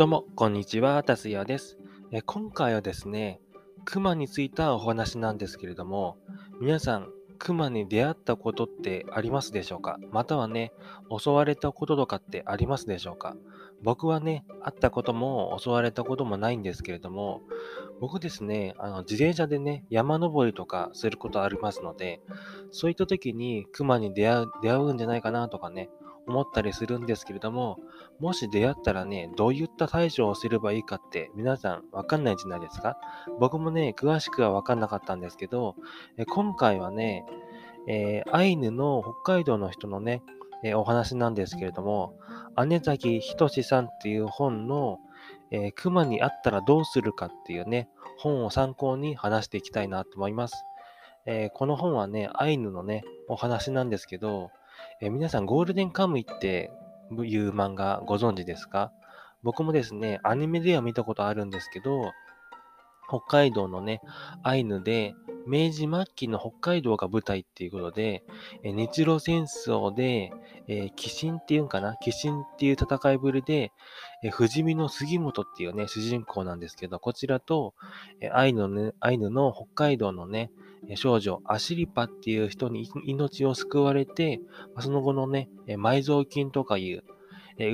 どうも、こんにちは、たすやです。え今回はですね、熊についたお話なんですけれども、皆さん、熊に出会ったことってありますでしょうか？またはね、襲われたこととかってありますでしょうか？僕はね、会ったことも襲われたこともないんですけれども、僕ですね、あの自転車でね、山登りとかすることありますので、そういった時に熊に出会う出会うんじゃないかなとかね、思ったりするんですけれども、もし出会ったらね、どういった対処をすればいいかって皆さんわかんないじゃないですか僕もね、詳しくはわかんなかったんですけど、え今回はね、えー、アイヌの北海道の人のね、えー、お話なんですけれども、姉崎仁さんっていう本の、えー、熊に会ったらどうするかっていうね、本を参考に話していきたいなと思います。えー、この本はね、アイヌのね、お話なんですけど、え、皆さんゴールデンカムイっていう漫画ご存知ですか？僕もですね、アニメでは見たことあるんですけど、北海道のね、アイヌで、明治末期の北海道が舞台っていうことで、え日露戦争で、えー、鬼神っていうんかな？鬼神っていう戦いぶりで、えー、不死身の杉本っていうね、主人公なんですけど、こちらと、えー、アイヌの、ね、アイヌの北海道のね、少女、アシリパっていう人に命を救われて、その後のね、埋蔵金とかいう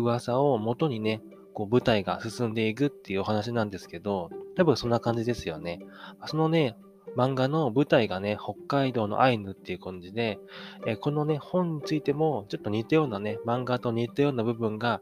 噂を元にね、こう舞台が進んでいくっていうお話なんですけど、多分そんな感じですよね。そのね、漫画の舞台がね、北海道のアイヌっていう感じで、えこのね、本についてもちょっと似たようなね、漫画と似たような部分が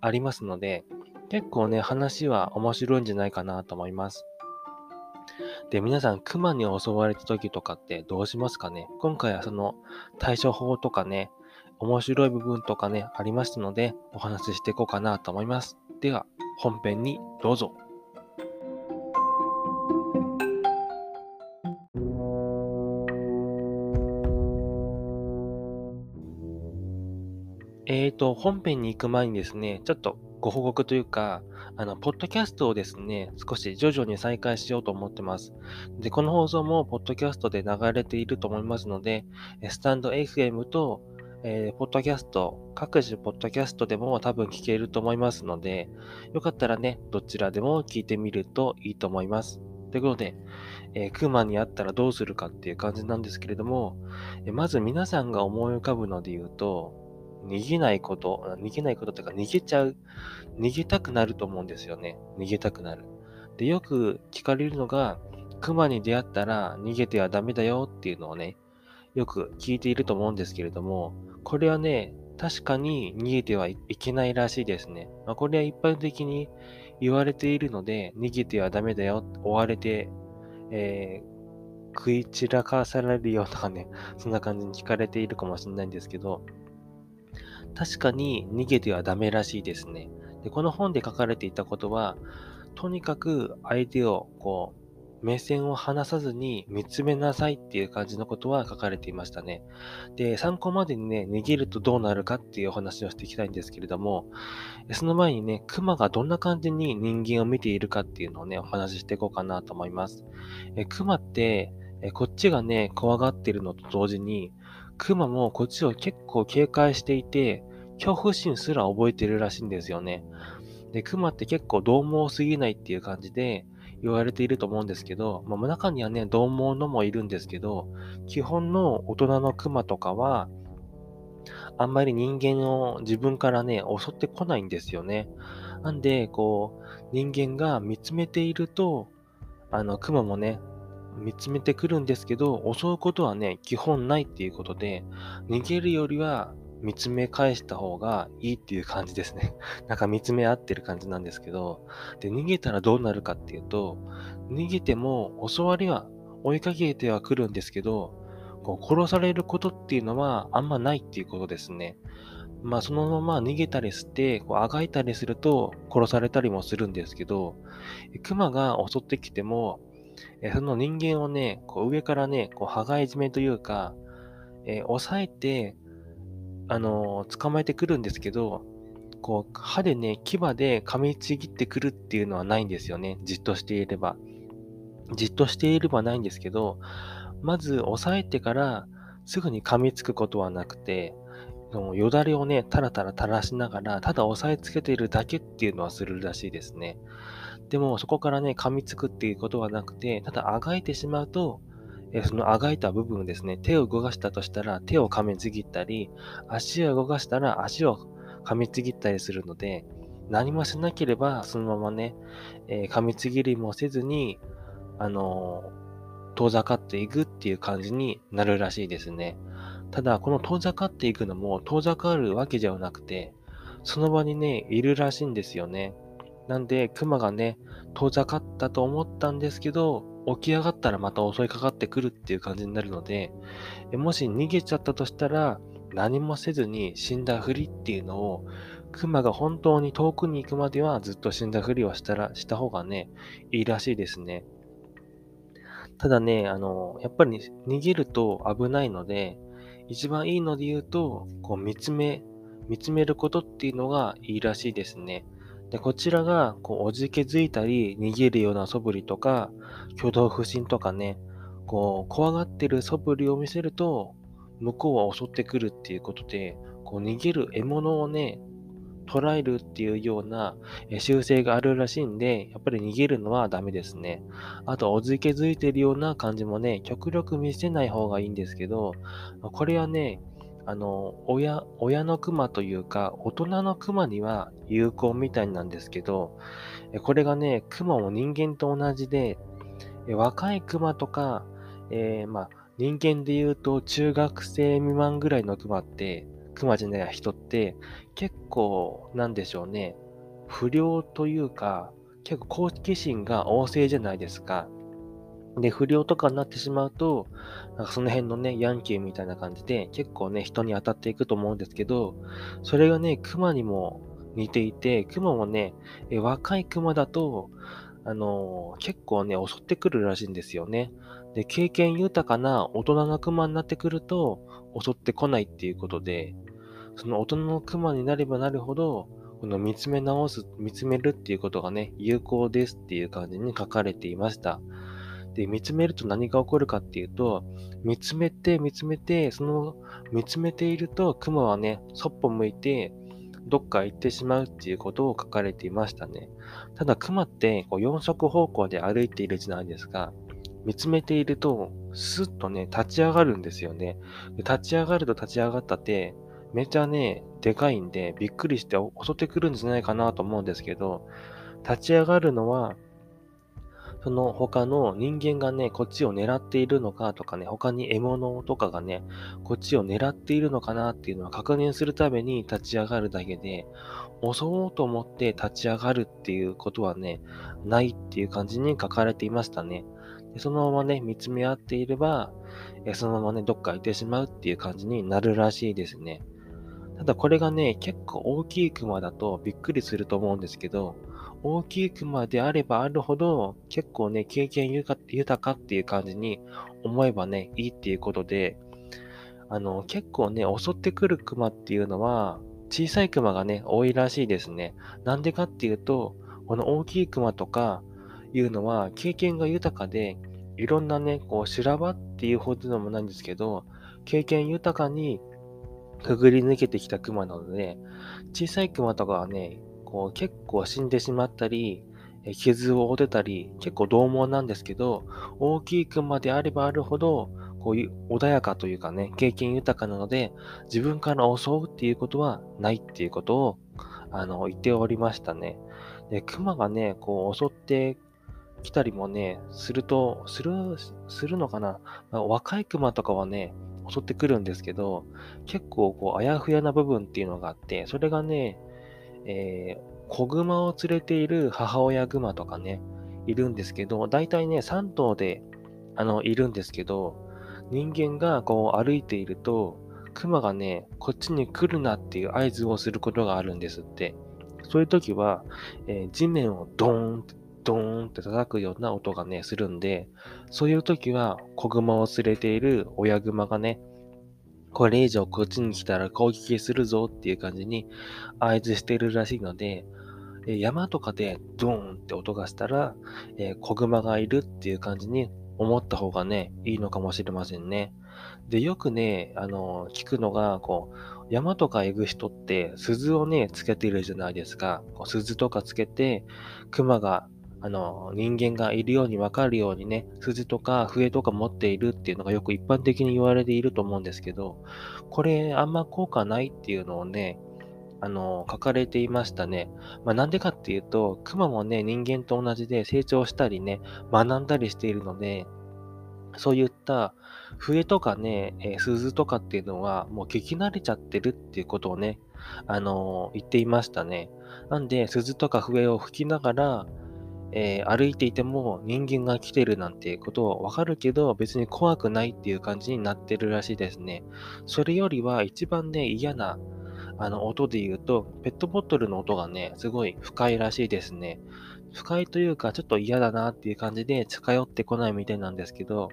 ありますので、結構ね、話は面白いんじゃないかなと思います。で、皆さん、熊に襲われた時とかってどうしますかね？今回はその対処法とかね、面白い部分とかね、ありましたので、お話ししていこうかなと思います。では、本編にどうぞ。と、本編に行く前にですね、ちょっとご報告というか、あの、ポッドキャストをですね、少し徐々に再開しようと思ってます。で、この放送もポッドキャストで流れていると思いますので、スタンド FM と、えー、ポッドキャスト、各種ポッドキャストでも多分聞けると思いますので、よかったらね、どちらでも聞いてみるといいと思います。ということで、えー、クマに会ったらどうするかっていう感じなんですけれども、えまず皆さんが思い浮かぶので言うと、逃げないこと、逃げないことというか逃げちゃう、逃げたくなると思うんですよね。逃げたくなる。で、よく聞かれるのが、熊に出会ったら逃げてはダメだよっていうのをね、よく聞いていると思うんですけれども、これはね、確かに逃げてはいけないらしいですね。まあ、これは一般的に言われているので、逃げてはダメだよ、追われて、えー、食い散らかされるよとかね、そんな感じに聞かれているかもしれないんですけど、確かに逃げてはダメらしいですね。で、この本で書かれていたことは、とにかく相手をこう、目線を離さずに見つめなさいっていう感じのことは書かれていましたね。で、参考までにね、逃げるとどうなるかっていうお話をしていきたいんですけれども、その前にね、熊がどんな感じに人間を見ているかっていうのをね、お話ししていこうかなと思います。え熊って、えこっちがね、怖がってるのと同時に、熊もこっちを結構警戒していて、恐怖心すら覚えてるらしいんですよね。で、熊って結構獰猛すぎないっていう感じで言われていると思うんですけど、まあ、中にはね、獰猛のもいるんですけど、基本の大人の熊とかは、あんまり人間を自分からね、襲ってこないんですよね。なんで、こう、人間が見つめていると、あの、熊もね、見つめてくるんですけど、襲うことはね、基本ないっていうことで、逃げるよりは見つめ返した方がいいっていう感じですね。なんか見つめ合ってる感じなんですけど、で、逃げたらどうなるかっていうと、逃げても襲われは追いかけてはくるんですけど、こう殺されることっていうのはあんまないっていうことですね。まあそのまま逃げたりして、こうあがいたりすると殺されたりもするんですけど、熊が襲ってきても、その人間をね、こう上からね、こう羽交い締めというか、えー、押さえてあの、捕まえてくるんですけど、こう、歯でね、牙で噛みちぎってくるっていうのはないんですよね。じっとしていれば。じっとしていればないんですけど、まず押さえてからすぐに噛みつくことはなくて、そのよだれをね、タラタラ垂らしながら、ただ押さえつけているだけっていうのはするらしいですね。でも、そこからね、噛みつくっていうことはなくて、ただあがいてしまうと、えそのあがいた部分ですね、手を動かしたとしたら手を噛みちぎったり、足を動かしたら足を噛みちぎったりするので、何もしなければそのままね、えー、噛みちぎりもせずに、あのー、遠ざかっていくっていう感じになるらしいですね。ただ、この遠ざかっていくのも遠ざかるわけではなくて、その場にね、いるらしいんですよね。なんで、熊がね、遠ざかったと思ったんですけど、起き上がったらまた襲いかかってくるっていう感じになるので、もし逃げちゃったとしたら、何もせずに死んだふりっていうのを、熊が本当に遠くに行くまではずっと死んだふりをしたら、した方がね、いいらしいですね。ただね、あの、やっぱり逃げると危ないので、一番いいので言うと、こう見つめ、見つめることっていうのがいいらしいですね。で、こちらが、こう、おじけづいたり、逃げるような素振りとか、挙動不審とかね、こう、怖がってる素振りを見せると、向こうは襲ってくるっていうことで、こう、逃げる獲物をね、捉えるっていうような習性があるらしいんで、やっぱり逃げるのはダメですね。あと、おじけづいてるような感じもね、極力見せない方がいいんですけど、これはね、あの、親、親の熊というか、大人の熊には有効みたいなんですけど、これがね、熊も人間と同じで、若い熊とか、えー、まあ、人間で言うと中学生未満ぐらいの熊って、熊じゃない人って、結構、なんでしょうね、不良というか、結構好奇心が旺盛じゃないですか。で、不良とかになってしまうと、なんかその辺のね、ヤンキーみたいな感じで、結構ね、人に当たっていくと思うんですけど、それがね、熊にも似ていて、熊もね、え若い熊だと、あのー、結構ね、襲ってくるらしいんですよね。で、経験豊かな大人の熊になってくると、襲ってこないっていうことで、その大人の熊になればなるほど、この見つめ直す、見つめるっていうことがね、有効ですっていう感じに書かれていました。で、見つめると何が起こるかっていうと、見つめて、見つめて、その、見つめていると、雲はね、そっぽ向いて、どっか行ってしまうっていうことを書かれていましたね。ただ、熊ってこう4色方向で歩いているじゃないですか。見つめていると、スッとね、立ち上がるんですよね。立ち上がると立ち上がったって、めちゃね、でかいんで、びっくりして襲ってくるんじゃないかなと思うんですけど、立ち上がるのは、その他の人間がね、こっちを狙っているのかとかね、他に獲物とかがね、こっちを狙っているのかなっていうのを確認するために立ち上がるだけで、襲おうと思って立ち上がるっていうことはね、ないっていう感じに書かれていましたね。でそのままね、見つめ合っていれば、そのままね、どっか行ってしまうっていう感じになるらしいですね。ただこれがね、結構大きいクマだとびっくりすると思うんですけど、大きいクマであればあるほど、結構ね、経験豊かっていう感じに思えばね、いいっていうことで、あの、結構ね、襲ってくるクマっていうのは、小さいクマがね、多いらしいですね。なんでかっていうと、この大きいクマとかいうのは、経験が豊かで、いろんなね、こう、修羅場っていうほどでもないんですけど、経験豊かにくぐり抜けてきたクマなので、小さいクマとかはね、こう結構死んでしまったり、傷を負ってたり、結構獰猛なんですけど、大きいクマであればあるほど、こういう穏やかというかね、経験豊かなので、自分から襲うっていうことはないっていうことを、あの、言っておりましたね。で、熊がね、こう襲ってきたりもね、すると、する、するのかな、若い熊とかはね、襲ってくるんですけど、結構こう、あやふやな部分っていうのがあって、それがね、えー、子熊を連れている母親熊とかね、いるんですけど、大体ね、3頭で、あの、いるんですけど、人間がこう歩いていると、熊がね、こっちに来るなっていう合図をすることがあるんですって。そういう時は、えー、地面をドーン、ドーンって叩くような音がね、するんで、そういう時は子熊を連れている親熊がね、これ以上こっちに来たら攻撃するぞっていう感じに合図してるらしいので、え山とかでドーンって音がしたら、えー、子熊がいるっていう感じに思った方がね、いいのかもしれませんね。で、よくね、あの、聞くのが、こう、山とか行く人って鈴をね、つけてるじゃないですか。こう鈴とかつけて、熊が、あの、人間がいるようにわかるようにね、鈴とか笛とか持っているっていうのがよく一般的に言われていると思うんですけど、これあんま効果ないっていうのをね、あの、書かれていましたね。まあ、なんでかっていうと、熊もね、人間と同じで成長したりね、学んだりしているので、そういった笛とかね、えー、鈴とかっていうのはもう聞き慣れちゃってるっていうことをね、あのー、言っていましたね。なんで、鈴とか笛を吹きながら、えー、歩いていても人間が来てるなんてことはわかるけど、別に怖くないっていう感じになってるらしいですね。それよりは一番ね、嫌なあの音で言うと、ペットボトルの音がね、すごい深いらしいですね。深いというか、ちょっと嫌だなっていう感じで近寄ってこないみたいなんですけど、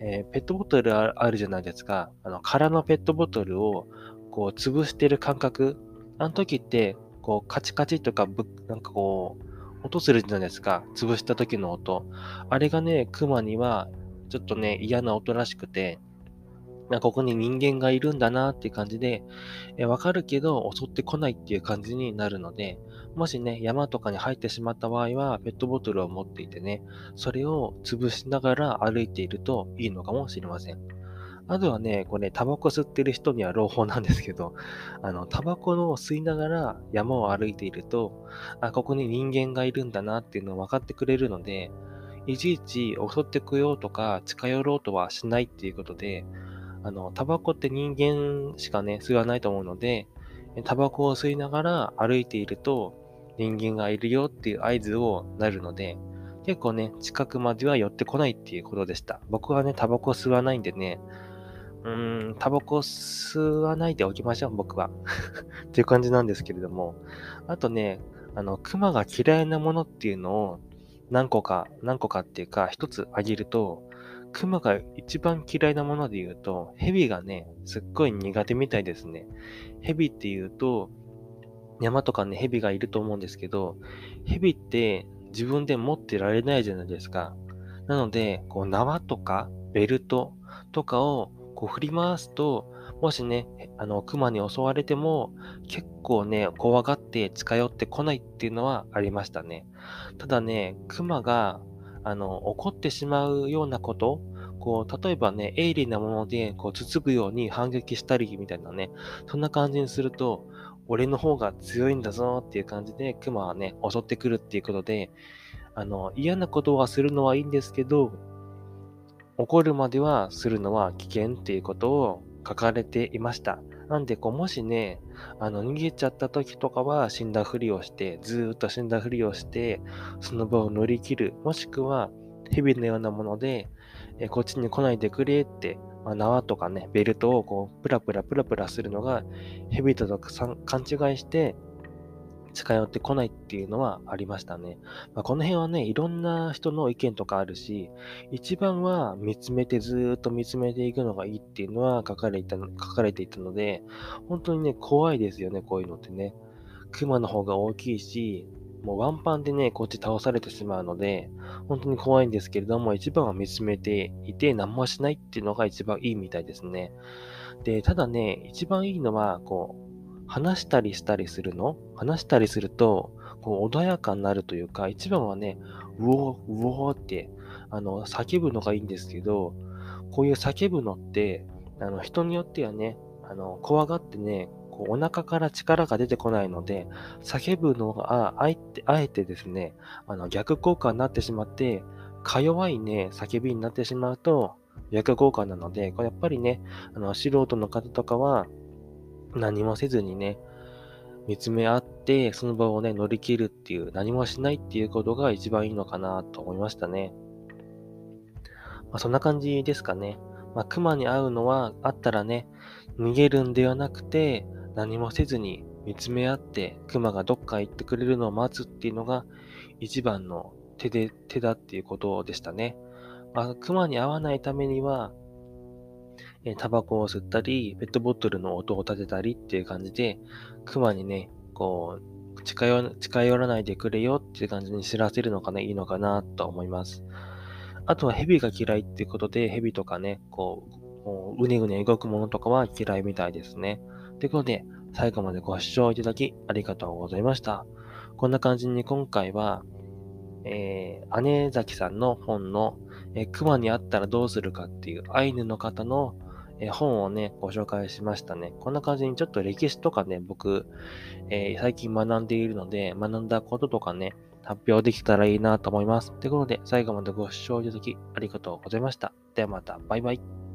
えー、ペットボトルあるじゃないですか。あの、空のペットボトルを、こう、潰してる感覚。あの時って、こう、カチカチとかぶ、なんかこう、音するじゃないですか。潰した時の音。あれがね、クマには、ちょっとね、嫌な音らしくて、ここに人間がいるんだなっていう感じで、えわかるけど襲ってこないっていう感じになるので、もしね、山とかに入ってしまった場合は、ペットボトルを持っていてね、それを潰しながら歩いているといいのかもしれません。あとはね、これ、タバコ吸ってる人には朗報なんですけど、あの、タバコの吸いながら山を歩いていると、あ、ここに人間がいるんだなっていうのを分かってくれるので、いちいち襲ってこようとか近寄ろうとはしないっていうことで、あの、タバコって人間しかね、吸わないと思うので、タバコを吸いながら歩いていると、人間がいるよっていう合図をなるので、結構ね、近くまでは寄ってこないっていうことでした。僕はね、タバコ吸わないんでね、うん、タバコ吸わないでおきましょう、僕は。っていう感じなんですけれども。あとね、あの、熊が嫌いなものっていうのを何個か、何個かっていうか、一つあげると、熊が一番嫌いなもので言うと、蛇がね、すっごい苦手みたいですね。蛇って言うと、山とかね、蛇がいると思うんですけど、蛇って自分で持ってられないじゃないですか。なので、こう縄とかベルトとかをこう振り回すと、もしね、あの、熊に襲われても、結構ね、怖がって近寄ってこないっていうのはありましたね。ただね、熊が、あの、怒ってしまうようなこと、こう、例えばね、鋭利なもので、こう、つつくように反撃したりみたいなね、そんな感じにすると、俺の方が強いんだぞっていう感じで、熊はね、襲ってくるっていうことで、あの、嫌なことはするのはいいんですけど、怒るまではするのは危険っていうことを書かれていました。なんで、こう、もしね、あの、逃げちゃった時とかは死んだふりをして、ずーっと死んだふりをして、その場を乗り切る。もしくは、蛇のようなもので、えこっちに来ないでくれってまあ、縄とかね、ベルトをこう、プラプラプラプラするのが、ヘビと勘違いして、近寄ってこないっていうのはありましたね。まあ、この辺はね、いろんな人の意見とかあるし、一番は見つめてずっと見つめていくのがいいっていうのは書かれていた書かれていたので、本当にね、怖いですよね、こういうのってね。熊の方が大きいし、もうワンパンでね、こっち倒されてしまうので、本当に怖いんですけれども、一番は見つめていて何もしないっていうのが一番いいみたいですね。で、ただね、一番いいのは、こう、話したりしたりするの？話したりすると、こう穏やかになるというか、一番はね、うお、うおって、あの、叫ぶのがいいんですけど、こういう叫ぶのって、あの、人によってはね、あの、怖がってね、こうお腹から力が出てこないので、叫ぶのが、あえて、あえてですね、あの逆効果になってしまって、か弱いね、叫びになってしまうと、逆効果なので、これやっぱりね、あの素人の方とかは、何もせずにね、見つめ合って、その場をね、乗り切るっていう、何もしないっていうことが一番いいのかなと思いましたね。まあ、そんな感じですかね。まあ、熊に会うのはあったらね、逃げるんではなくて、何もせずに見つめ合って熊がどっか行ってくれるのを待つっていうのが一番の手で、手だっていうことでしたね。まあ、熊に会わないためには、えタバコを吸ったり、ペットボトルの音を立てたりっていう感じで、熊にね、こう、近寄近寄らないでくれよっていう感じに知らせるのがね、いいのかなと思います。あとは蛇が嫌いっていうことで、蛇とかね、こう、うねうね動くものとかは嫌いみたいですね。ということで、最後までご視聴いただきありがとうございました。こんな感じに今回は、えー、姉崎さんの本の、えー、熊に会ったらどうするかっていうアイヌの方の、え、本をね、ご紹介しましたね。こんな感じにちょっと歴史とかね、僕、えー、最近学んでいるので、学んだこととかね、発表できたらいいなと思います。ということで、最後までご視聴いただきありがとうございました。ではまた、バイバイ。